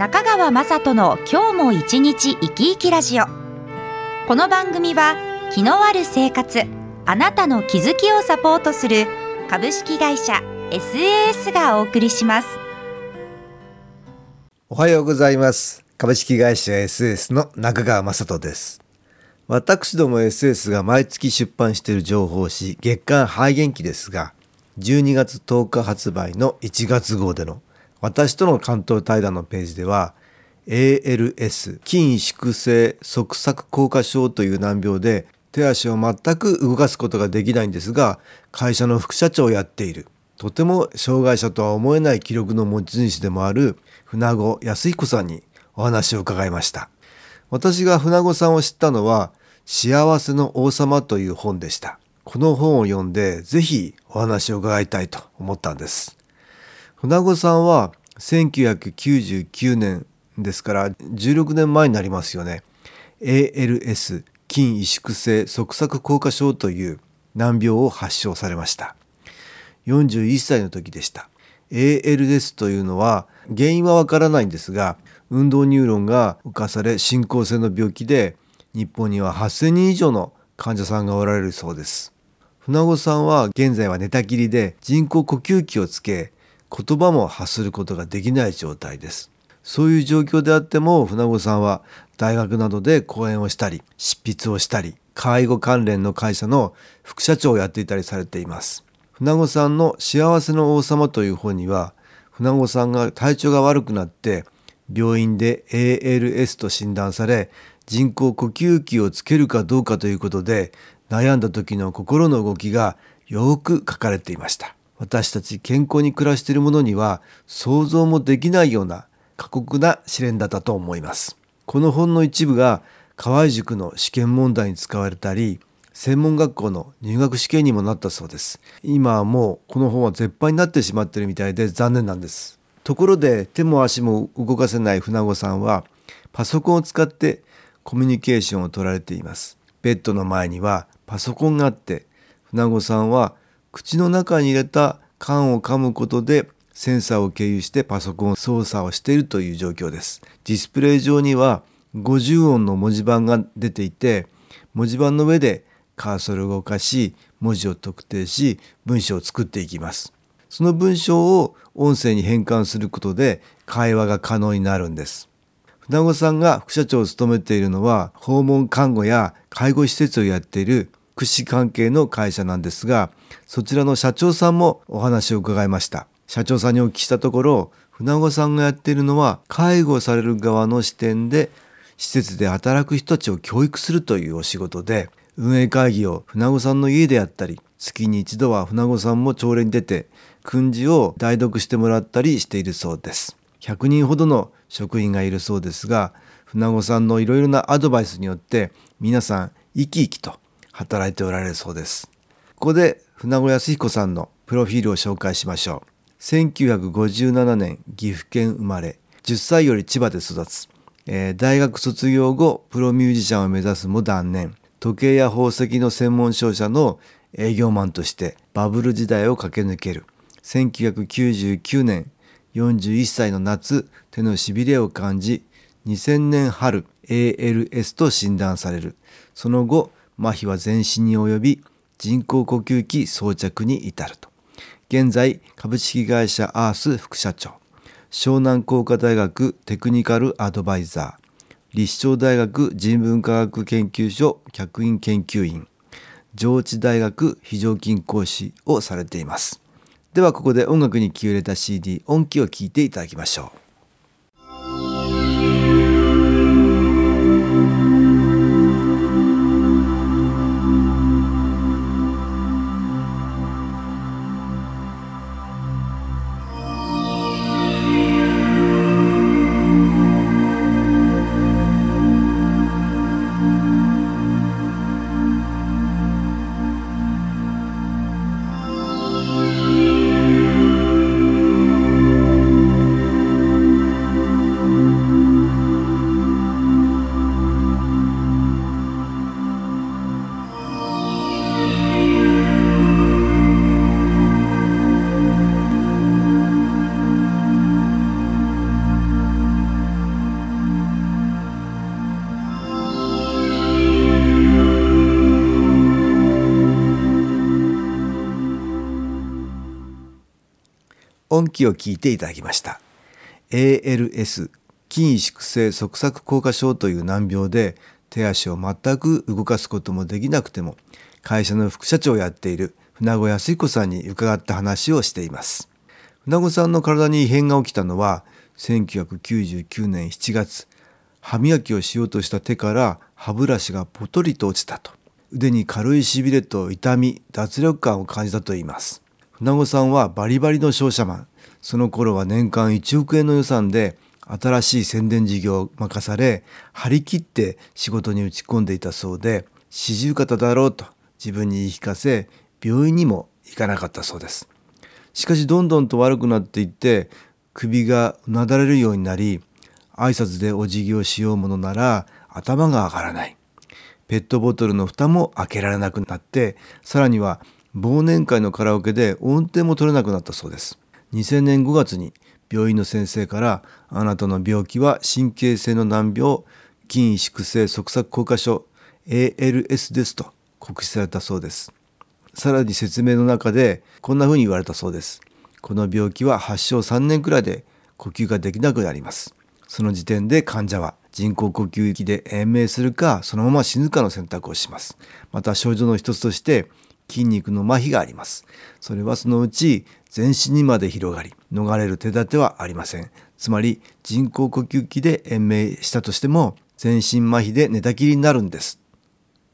中川雅人の今日も一日生き生きラジオ。この番組は気のある生活あなたの気づきをサポートする株式会社 SAS がお送りします。おはようございます。株式会社 SAS の中川雅人です。私ども SS が毎月出版している情報誌月刊肺元気ですが12月10日発売の1月号での私との関東対談のページでは ALS 筋縮性側索硬化症という難病で手足を全く動かすことができないんですが会社の副社長をやっている。とても障害者とは思えない記録の持ち主でもある船子康彦さんにお話を伺いました。私が船子さんを知ったのは幸せの王様という本でした。この本を読んでぜひお話を伺いたいと思ったんです。船子さんは1999年ですから16年前になりますよね。ALS 筋萎縮性側索硬化症という難病を発症されました。41歳の時でした。ALS というのは原因はわからないんですが運動ニューロンが侵され進行性の病気で日本には8000人以上の患者さんがおられるそうです。船子さんは現在は寝たきりで人工呼吸器をつけ言葉も発することができない状態です。そういう状況であっても船子さんは大学などで講演をしたり執筆をしたり介護関連の会社の副社長をやっていたりされています。船子さんの幸せの王様という本には船子さんが体調が悪くなって病院で ALS と診断され人工呼吸器をつけるかどうかということで悩んだ時の心の動きがよく書かれていました。私たち健康に暮らしている者には想像もできないような過酷な試練だったと思います。この本の一部が河合塾の試験問題に使われたり専門学校の入学試験にもなったそうです。今はもうこの本は絶版になってしまってるみたいで残念なんです。ところで手も足も動かせない船子さんはパソコンを使ってコミュニケーションを取られています。ベッドの前にはパソコンがあって船子さんは口の中に入れた缶を噛むことでセンサーを経由してパソコン操作をしているという状況です。ディスプレイ上には50音の文字盤が出ていて文字盤の上でカーソルを動かし文字を特定し文章を作っていきます。その文章を音声に変換することで会話が可能になるんです。船子さんが副社長を務めているのは訪問看護や介護施設をやっている福祉関係の会社なんですがそちらの社長さんもお話を伺いました。社長さんにお聞きしたところ船子さんがやっているのは介護される側の視点で施設で働く人たちを教育するというお仕事で運営会議を船子さんの家でやったり月に一度は船子さんも朝礼に出て訓示を代読してもらったりしているそうです。100人ほどの職員がいるそうですが船子さんのいろいろなアドバイスによって皆さん生き生きと働いておられるそうです。ここで船子康彦さんのプロフィールを紹介しましょう。1957年岐阜県生まれ、10歳より千葉で育つ。えー、大学卒業後、プロミュージシャンを目指すも断念。時計や宝石の専門商社の営業マンとしてバブル時代を駆け抜ける。1999年、41歳の夏、手のしびれを感じ、2000年春、ALS と診断される。その後、麻痺は全身に及び人工呼吸器装着に至ると。現在株式会社アース副社長湘南工科大学テクニカルアドバイザー立正大学人文科学研究所客員研究員上智大学非常勤講師をされています。ではここで音楽に気を入れた CD 音機を聴いていただきましょう。音気を聞いていただきました。ALS 筋萎縮性側索硬化症という難病で手足を全く動かすこともできなくても会社の副社長をやっている船子康彦さんに伺った話をしています。船子さんの体に異変が起きたのは1999年7月歯磨きをしようとした手から歯ブラシがポトリと落ちたと。腕に軽いしびれと痛み脱力感を感じたといいます。船子さんはバリバリの商社マン。その頃は年間1億円の予算で新しい宣伝事業を任され張り切って仕事に打ち込んでいたそうで四十肩だろうと自分に言い聞かせ病院にも行かなかったそうです。しかしどんどんと悪くなっていって首がうなだれるようになり挨拶でお辞儀をしようものなら頭が上がらない。ペットボトルの蓋も開けられなくなってさらには忘年会のカラオケで音程も取れなくなったそうです。2000年5月に病院の先生からあなたの病気は神経性の難病筋萎縮性側索硬化症 ALS ですと告知されたそうです。さらに説明の中でこんな風に言われたそうですこの病気は発症3年くらいで呼吸ができなくなりますその時点で患者は人工呼吸器で延命するかそのまま死ぬかの選択をします。また症状の一つとして筋肉の麻痺があります。それはそのうち全身にまで広がり逃れる手立てはありません。つまり人工呼吸器で延命したとしても全身麻痺で寝たきりになるんです。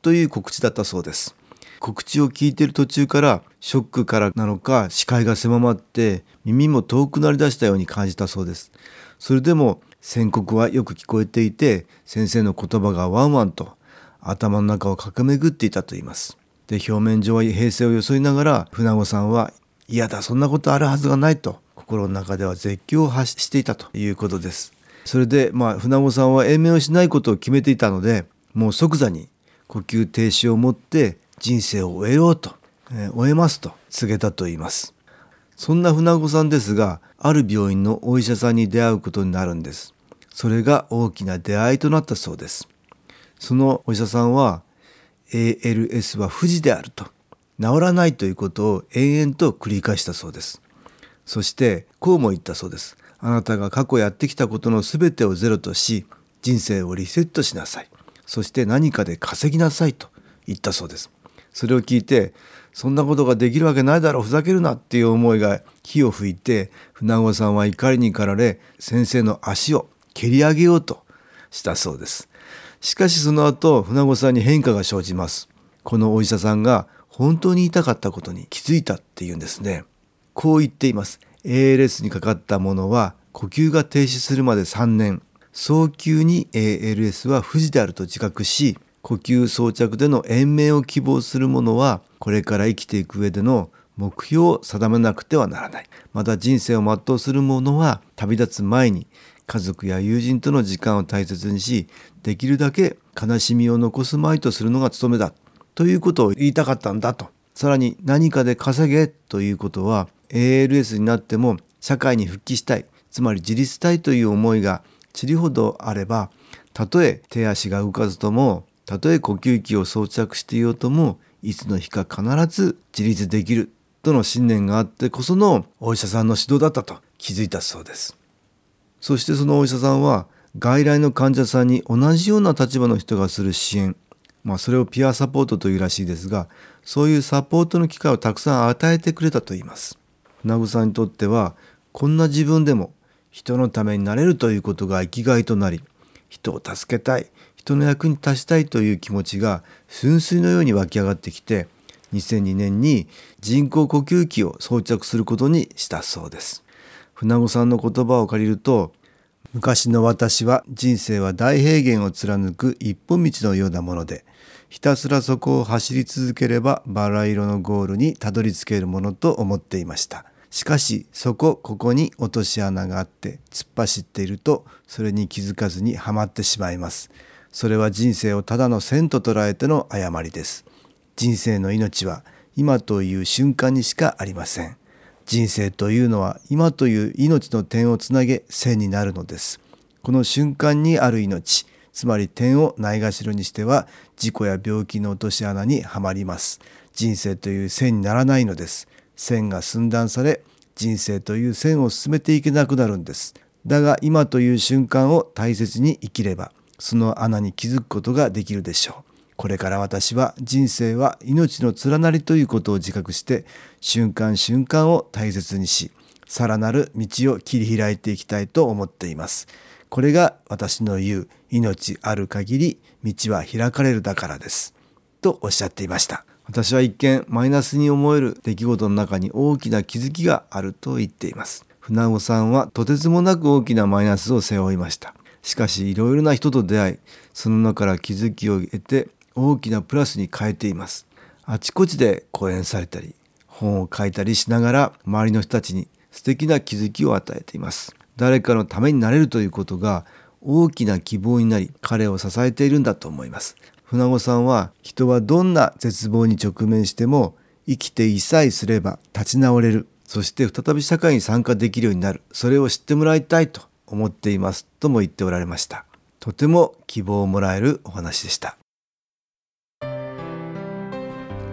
という告知だったそうです。告知を聞いている途中からショックからなのか視界が狭まって耳も遠くなりだしたように感じたそうです。それでも宣告はよく聞こえていて先生の言葉がワンワンと頭の中を駆け巡っていたと言います。で表面上は平静を装いながら船子さんは嫌だそんなことあるはずがないと心の中では絶叫を発していたということです。それでまあ船子さんは延命をしないことを決めていたのでもう即座に呼吸停止をもって人生を終えようと、えー、終えますと告げたと言います。そんな船子さんですがある病院のお医者さんに出会うことになるんです。それが大きな出会いとなったそうです。そのお医者さんは ALS は不治であると。治らないということを延々と繰り返したそうです。そしてこうも言ったそうです。あなたが過去やってきたことの全てをゼロとし人生をリセットしなさい。そして何かで稼ぎなさいと言ったそうです。それを聞いてそんなことができるわけないだろう。ふざけるなっていう思いが火を吹いて船子さんは怒りに駆られ先生の足を蹴り上げようとしたそうです。しかしその後船子さんに変化が生じます。このお医者さんが本当に痛かったことに気づいたっていうんですね。こう言っています。ALS にかかったものは呼吸が停止するまで3年。早急に ALS は不治であると自覚し呼吸装着での延命を希望する者はこれから生きていく上での目標を定めなくてはならない。また人生を全うする者は旅立つ前に家族や友人との時間を大切にしできるだけ悲しみを残すまいとするのが務めだということを言いたかったんだと。さらに何かで稼げということは ALS になっても社会に復帰したいつまり自立したいという思いがちりほどあればたとえ手足が動かずともたとえ呼吸器を装着していようともいつの日か必ず自立できるとの信念があってこそのお医者さんの指導だったと気づいたそうです。そしてそのお医者さんは外来の患者さんに同じような立場の人がする支援。まあそれをピアサポートというらしいですがそういうサポートの機会をたくさん与えてくれたと言います。船具さんにとってはこんな自分でも人のためになれるということが生きがいとなり人を助けたい人の役に立ちたいという気持ちが噴水のように湧き上がってきて2002年に人工呼吸器を装着することにしたそうです。船子さんの言葉を借りると昔の私は人生は大平原を貫く一本道のようなものでひたすらそこを走り続ければバラ色のゴールにたどり着けるものと思っていましたしかしそこここに落とし穴があって突っ走っているとそれに気づかずにはまってしまいますそれは人生をただの線と捉えての誤りです。人生の命は今という瞬間にしかありません。人生というのは今という命の点をつなげ線になるのです。この瞬間にある命、つまり点をないがしろにしては事故や病気の落とし穴にはまります。人生という線にならないのです。線が寸断され人生という線を進めていけなくなるんですだが今という瞬間を大切に生きればその穴に気づくことができるでしょうこれから私は人生は命の連なりということを自覚して瞬間瞬間を大切にしさらなる道を切り開いていきたいと思っています。これが私の言う命ある限り道は開かれるだからです。とおっしゃっていました。私は一見マイナスに思える出来事の中に大きな気づきがあると言っています。船子さんはとてつもなく大きなマイナスを背負いました。しかしいろいろな人と出会いその中から気づきを得て大きなプラスに変えています。あちこちで講演されたり本を書いたりしながら周りの人たちに素敵な気づきを与えています。誰かのためになれるということが大きな希望になり彼を支えているんだと思います。船子さんは人はどんな絶望に直面しても生きていさえすれば立ち直れる。そして再び社会に参加できるようになる。それを知ってもらいたいと思っています。とも言っておられました。とても希望をもらえるお話でした。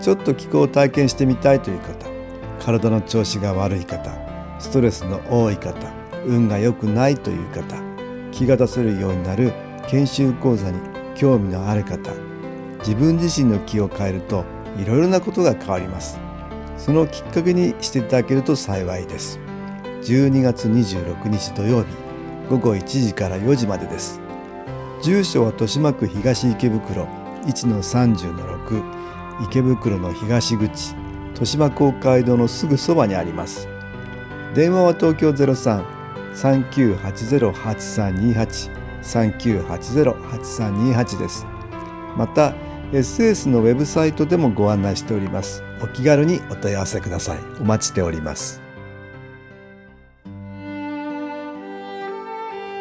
ちょっと気候を体験してみたいという方体の調子が悪い方ストレスの多い方運が良くないという方気が出せるようになる研修講座に興味のある方自分自身の気を変えるといろいろなことが変わります。そのきっかけにしていただけると幸いです。12月26日土曜日午後1時から4時までです。住所は豊島区東池袋1-30-6池袋の東口豊島公会堂のすぐそばにあります。電話は東京03-3980-8328 3980-8328です。また SS のウェブサイトでもご案内しております。お気軽にお問い合わせください。お待ちしております。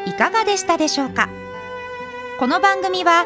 いかがでしたでしょうか？この番組は